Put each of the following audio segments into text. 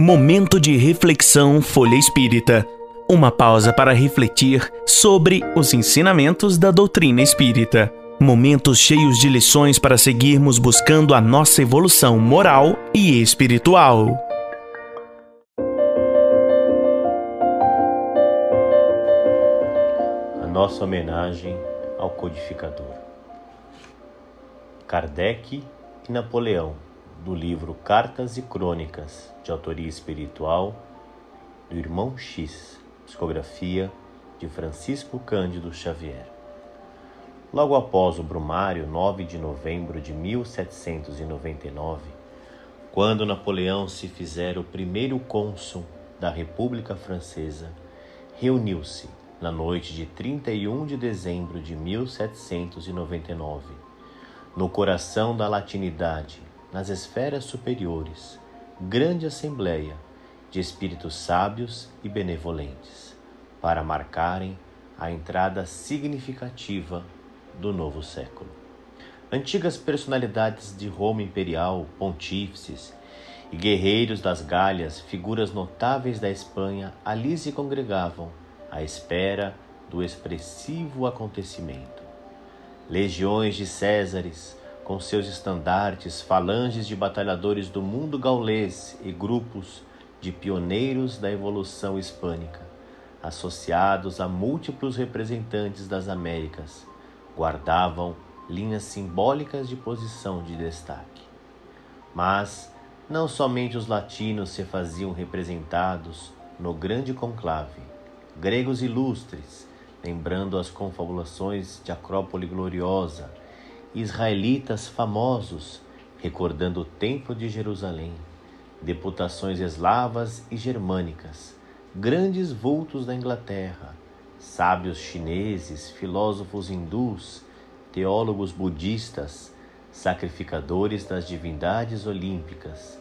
Momento de reflexão Folha Espírita. Uma pausa para refletir sobre os ensinamentos da doutrina espírita. Momentos cheios de lições para seguirmos buscando a nossa evolução moral e espiritual. A nossa homenagem ao codificador. Kardec e Napoleão do livro Cartas e Crônicas, de autoria espiritual do Irmão X, psicografia de Francisco Cândido Xavier. Logo após o Brumário, 9 de novembro de 1799, quando Napoleão se fizera o primeiro cônsul da República Francesa, reuniu-se na noite de 31 de dezembro de 1799, no coração da latinidade, nas esferas superiores, grande assembleia de espíritos sábios e benevolentes, para marcarem a entrada significativa do novo século. Antigas personalidades de Roma imperial, pontífices e guerreiros das Galhas, figuras notáveis da Espanha, ali se congregavam à espera do expressivo acontecimento. Legiões de Césares, com seus estandartes, falanges de batalhadores do mundo gaulês e grupos de pioneiros da evolução hispânica, associados a múltiplos representantes das Américas, guardavam linhas simbólicas de posição de destaque. Mas não somente os latinos se faziam representados no grande conclave, gregos ilustres, lembrando as confabulações de Acrópole Gloriosa, israelitas famosos, recordando o Templo de Jerusalém, deputações eslavas e germânicas, grandes vultos da Inglaterra, sábios chineses, filósofos hindus, teólogos budistas, sacrificadores das divindades olímpicas,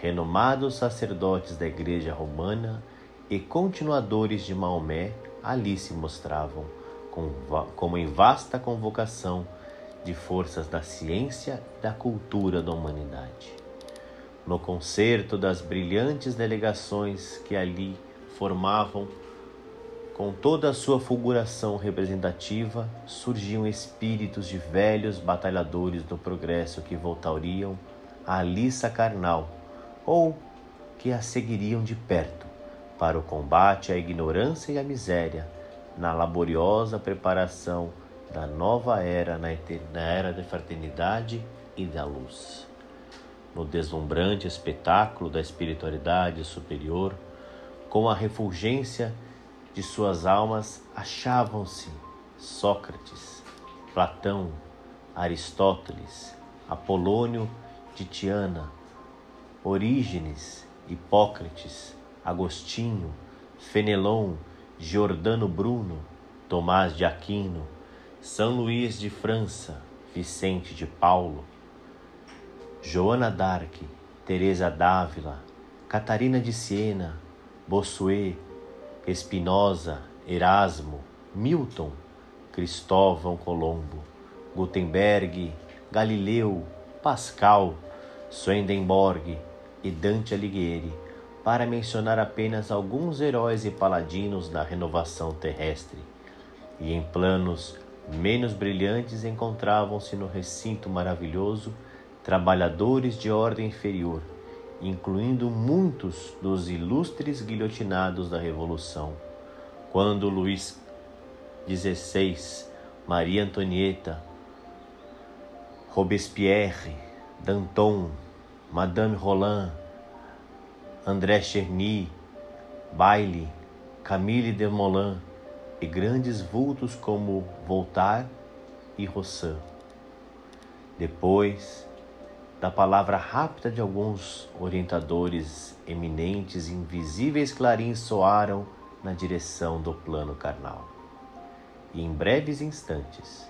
renomados sacerdotes da Igreja Romana e continuadores de Maomé ali se mostravam, como em vasta convocação de forças da ciência e da cultura da humanidade. No concerto das brilhantes delegações que ali formavam, com toda a sua fulguração representativa, surgiam espíritos de velhos batalhadores do progresso que voltariam à liça carnal ou que a seguiriam de perto para o combate à ignorância e à miséria, na laboriosa preparação da nova era na, era da fraternidade e da luz. No deslumbrante espetáculo da espiritualidade superior, com a refulgência de suas almas, achavam-se Sócrates, Platão, Aristóteles, Apolônio de Tiana, Orígenes, Hipócrates, Agostinho, Fenelon, Giordano Bruno, Tomás de Aquino, são Luís de França, Vicente de Paulo, Joana d'Arc, Teresa d'Ávila, Catarina de Siena, Bossuet, Espinosa, Erasmo, Milton, Cristóvão Colombo, Gutenberg, Galileu, Pascal, Swedenborg e Dante Alighieri, para mencionar apenas alguns heróis e paladinos da renovação terrestre, e em planos menos brilhantes encontravam-se no recinto maravilhoso trabalhadores de ordem inferior, incluindo muitos dos ilustres guilhotinados da Revolução. Quando Luís XVI, Maria Antonieta, Robespierre, Danton, Madame Roland, André Cherny, Bailey, Camille Desmoulins, e grandes vultos como Voltaire e Rousseau. Depois da palavra rápida de alguns orientadores eminentes, invisíveis clarins soaram na direção do plano carnal. E em breves instantes,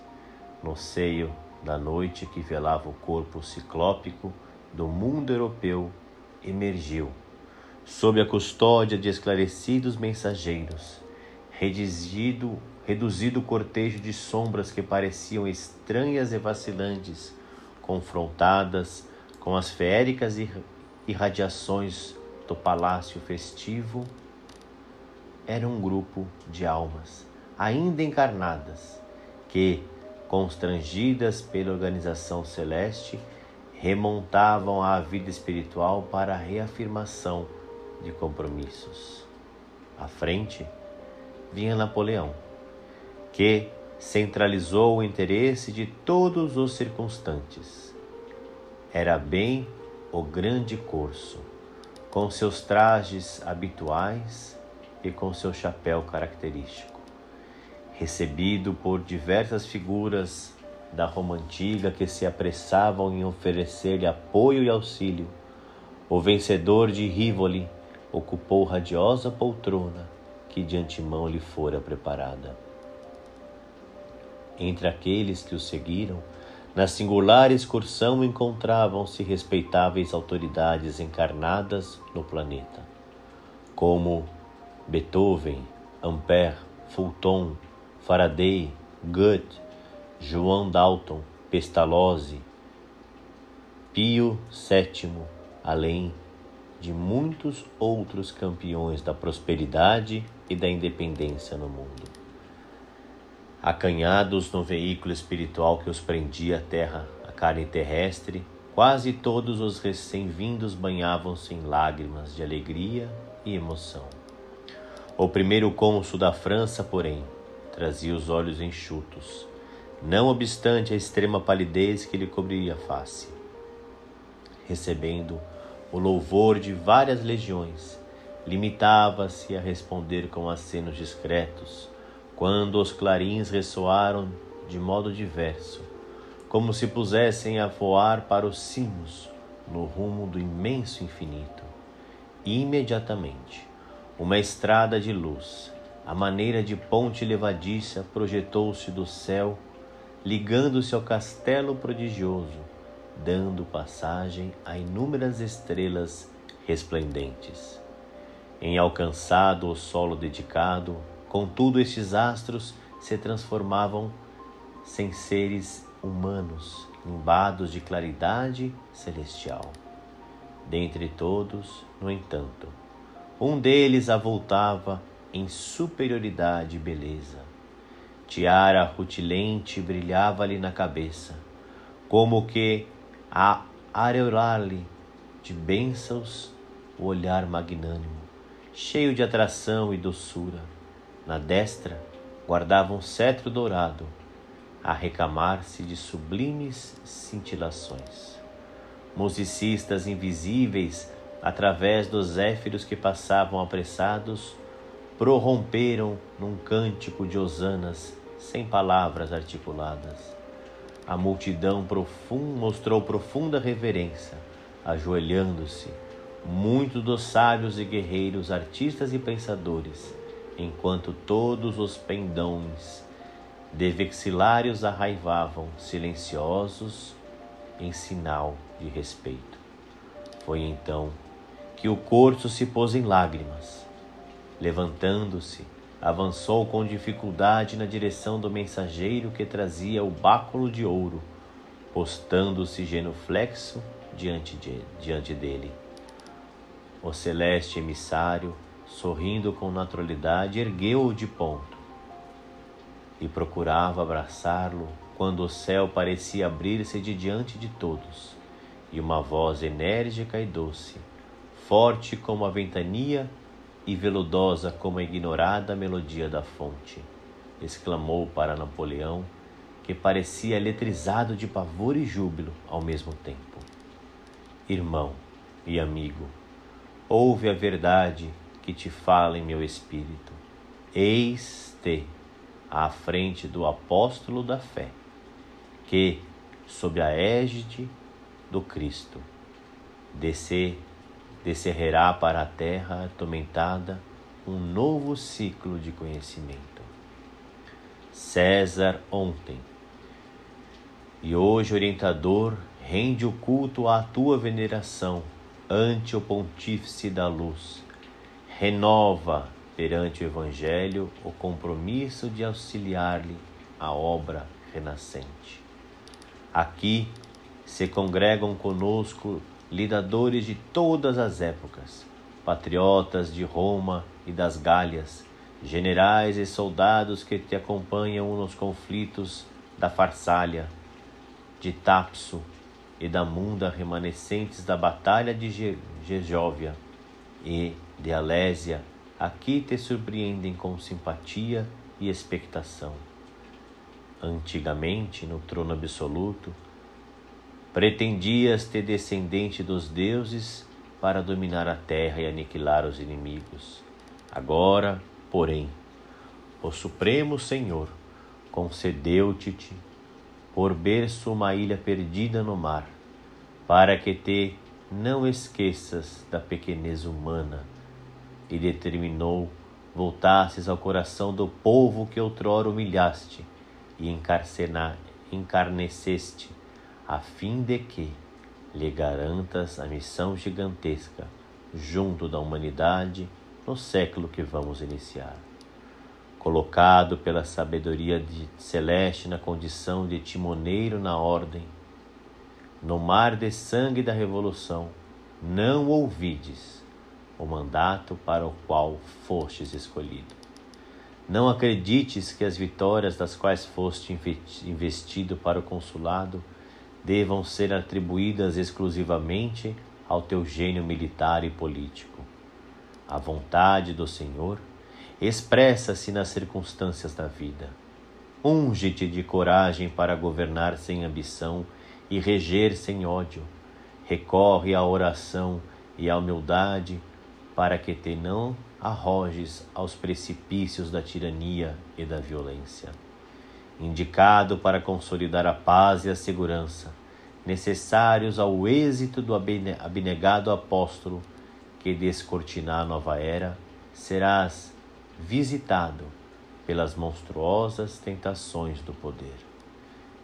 no seio da noite que velava o corpo ciclópico do mundo europeu, emergiu, sob a custódia de esclarecidos mensageiros, reduzido, reduzido cortejo de sombras que pareciam estranhas e vacilantes, confrontadas com as feéricas irradiações do palácio festivo era um grupo de almas ainda encarnadas que, constrangidas pela organização celeste, remontavam à vida espiritual para a reafirmação de compromissos. À frente vinha Napoleão, que centralizou o interesse de todos os circunstantes. Era bem o grande corso, com seus trajes habituais e com seu chapéu característico, recebido por diversas figuras da Roma antiga que se apressavam em oferecer-lhe apoio e auxílio. O vencedor de Rivoli ocupou radiosa poltrona que de antemão lhe fora preparada. Entre aqueles que o seguiram, na singular excursão encontravam-se respeitáveis autoridades encarnadas no planeta, como Beethoven, Ampère, Fulton, Faraday, Goethe, João Dalton, Pestalozzi, Pio VII, além de muitos outros campeões da prosperidade e da independência no mundo. Acanhados no veículo espiritual que os prendia à terra, a carne terrestre, quase todos os recém-vindos banhavam-se em lágrimas de alegria e emoção. O primeiro cônsul da França, porém, trazia os olhos enxutos, não obstante a extrema palidez que lhe cobria a face. Recebendo o louvor de várias legiões, limitava-se a responder com acenos discretos, quando os clarins ressoaram de modo diverso, como se pusessem a voar para os cimos no rumo do imenso infinito. Imediatamente, uma estrada de luz, a maneira de ponte levadiça, projetou-se do céu, ligando-se ao castelo prodigioso, dando passagem a inúmeras estrelas resplendentes. Em alcançado o solo dedicado, contudo estes astros se transformavam sem seres humanos, imbados de claridade celestial. Dentre todos, no entanto, um deles avultava em superioridade e beleza. Tiara rutilente brilhava-lhe na cabeça, como que a aureolar-lhe de bênçãos o olhar magnânimo, cheio de atração e doçura. Na destra guardava um cetro dourado, a recamar-se de sublimes cintilações. Musicistas invisíveis através dos zéfiros que passavam apressados, prorromperam num cântico de hosanas sem palavras articuladas. A multidão profund, mostrou profunda reverência, ajoelhando-se, muitos dos sábios e guerreiros, artistas e pensadores, enquanto todos os pendões de vexilários arraivavam, silenciosos, em sinal de respeito. Foi então que o corso se pôs em lágrimas. Levantando-se, avançou com dificuldade na direção do mensageiro que trazia o báculo de ouro, postando-se genuflexo diante, de, diante dele. O celeste emissário, sorrindo com naturalidade, ergueu-o de ponto e procurava abraçá-lo quando o céu parecia abrir-se de diante de todos, e uma voz enérgica e doce forte como a ventania e veludosa como a ignorada melodia da fonte, exclamou para Napoleão, que parecia eletrizado de pavor e júbilo ao mesmo tempo. Irmão e amigo, ouve a verdade que te fala em meu espírito. Eis-te à frente do apóstolo da fé, que, sob a égide do Cristo, descer descerrará para a terra atormentada um novo ciclo de conhecimento. César ontem e hoje orientador rende o culto à tua veneração ante o pontífice da luz. Renova perante o evangelho o compromisso de auxiliar-lhe a obra renascente. Aqui se congregam conosco lidadores de todas as épocas, patriotas de Roma e das Gálias, generais e soldados que te acompanham nos conflitos da Farsália, de Tapso e da Munda, remanescentes da batalha de Gegóvia e de Alésia, aqui te surpreendem com simpatia e expectação. Antigamente, no trono absoluto, pretendias ter descendente dos deuses para dominar a terra e aniquilar os inimigos. Agora, porém, o Supremo Senhor concedeu-te por berço uma ilha perdida no mar, para que te não esqueças da pequenez humana, e determinou voltasses ao coração do povo que outrora humilhaste e encarneceste, a fim de que lhe garantas a missão gigantesca junto da humanidade no século que vamos iniciar. Colocado pela sabedoria celeste na condição de timoneiro na ordem, no mar de sangue da revolução, não ouvides o mandato para o qual fostes escolhido. Não acredites que as vitórias das quais foste investido para o consulado devam ser atribuídas exclusivamente ao teu gênio militar e político. A vontade do Senhor expressa-se nas circunstâncias da vida. Unge-te de coragem para governar sem ambição e reger sem ódio. Recorre à oração e à humildade para que te não arrojes aos precipícios da tirania e da violência. Indicado para consolidar a paz e a segurança, necessários ao êxito do abnegado apóstolo que descortinar a nova era, serás visitado pelas monstruosas tentações do poder.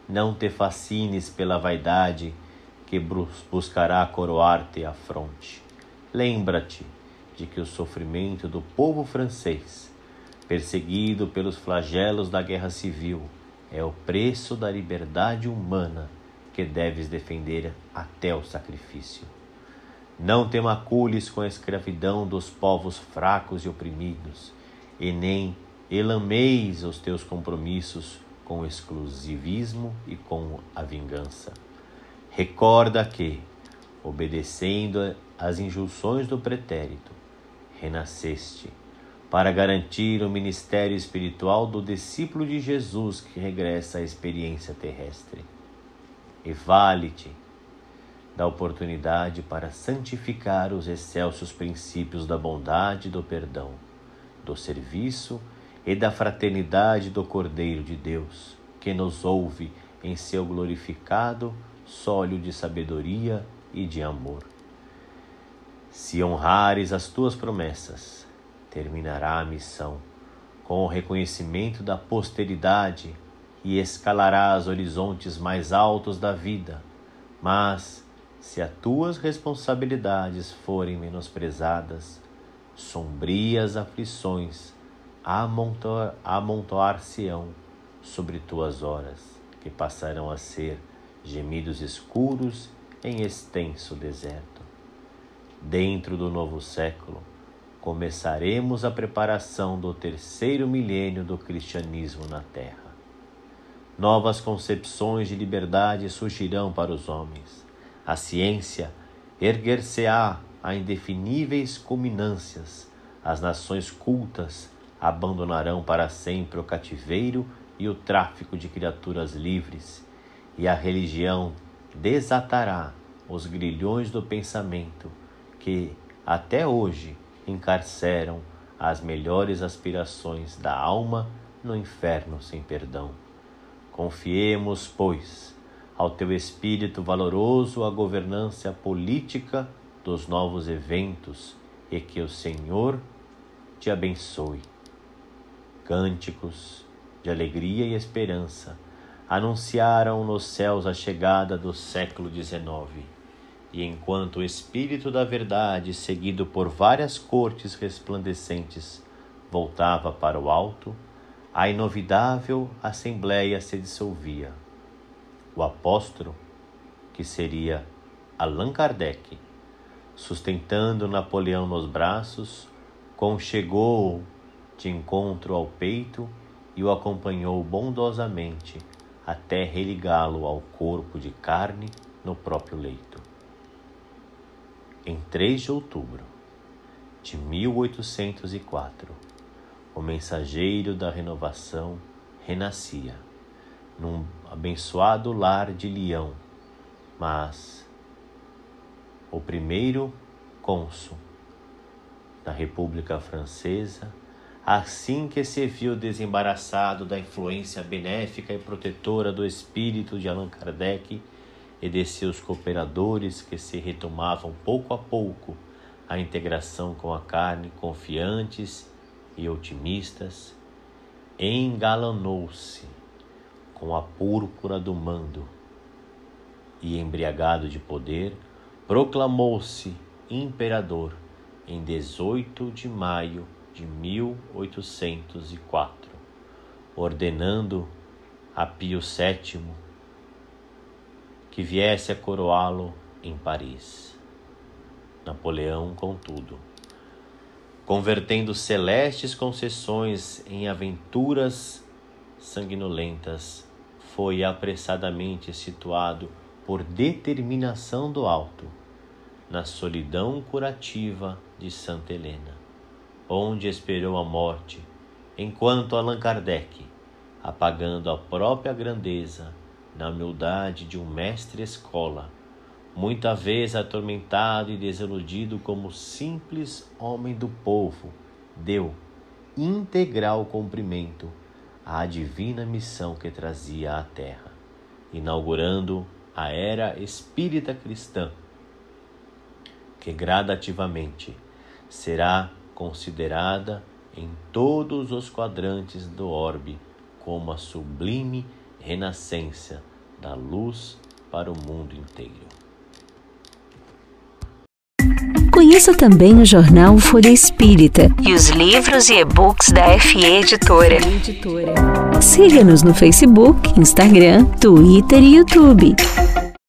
Não te fascines pela vaidade que buscará coroar-te a fronte. Lembra-te de que o sofrimento do povo francês, perseguido pelos flagelos da guerra civil, é o preço da liberdade humana que deves defender até o sacrifício. Não te macules com a escravidão dos povos fracos e oprimidos, e nem elameis os teus compromissos com o exclusivismo e com a vingança. Recorda que, obedecendo às injunções do pretérito, renasceste para garantir o ministério espiritual do discípulo de Jesus que regressa à experiência terrestre. E vale-te da oportunidade para santificar os excelsos princípios da bondade e do perdão, do serviço e da fraternidade do Cordeiro de Deus, que nos ouve em seu glorificado sólio de sabedoria e de amor. Se honrares as tuas promessas, terminará a missão com o reconhecimento da posteridade e escalarás horizontes mais altos da vida. Mas, se as tuas responsabilidades forem menosprezadas, sombrias aflições amontoar-se-ão sobre tuas horas, que passarão a ser gemidos escuros em extenso deserto. Dentro do novo século, começaremos a preparação do terceiro milênio do cristianismo na Terra. Novas concepções de liberdade surgirão para os homens. A ciência erguer-se-á a indefiníveis culminâncias. As nações cultas abandonarão para sempre o cativeiro e o tráfico de criaturas livres, e a religião desatará os grilhões do pensamento que até hoje encarceram as melhores aspirações da alma no inferno sem perdão. Confiemos, pois, ao teu espírito valoroso a governança política dos novos eventos e que o Senhor te abençoe. Cânticos de alegria e esperança anunciaram nos céus a chegada do século XIX. E enquanto o Espírito da Verdade, seguido por várias cortes resplandecentes, voltava para o alto, a inovidável assembleia se dissolvia. O apóstolo, que seria Allan Kardec, Sustentando Napoleão nos braços, conchegou de encontro ao peito e o acompanhou bondosamente até religá-lo ao corpo de carne no próprio leito. Em 3 de outubro de 1804, o mensageiro da renovação renascia num abençoado lar de Leão, mas o primeiro cônsul da República Francesa, assim que se viu desembaraçado da influência benéfica e protetora do espírito de Allan Kardec e de seus cooperadores que se retomavam pouco a pouco a integração com a carne, confiantes e otimistas, engalanou-se com a púrpura do mando e, embriagado de poder, proclamou-se imperador em 18 de maio de 1804, ordenando a Pio VII que viesse a coroá-lo em Paris. Napoleão, contudo, convertendo celestes concessões em aventuras sanguinolentas, foi apressadamente situado por determinação do alto na solidão curativa de Santa Helena, onde esperou a morte, enquanto Allan Kardec, apagando a própria grandeza na humildade de um mestre-escola, muita vez atormentado e desiludido como simples homem do povo, deu integral cumprimento à divina missão que trazia à Terra, inaugurando a era espírita cristã, que gradativamente será considerada em todos os quadrantes do orbe como a sublime renascença da luz para o mundo inteiro. Conheça também o jornal Folha Espírita e os livros e e-books da FE Editora. Siga-nos no Facebook, Instagram, Twitter e YouTube.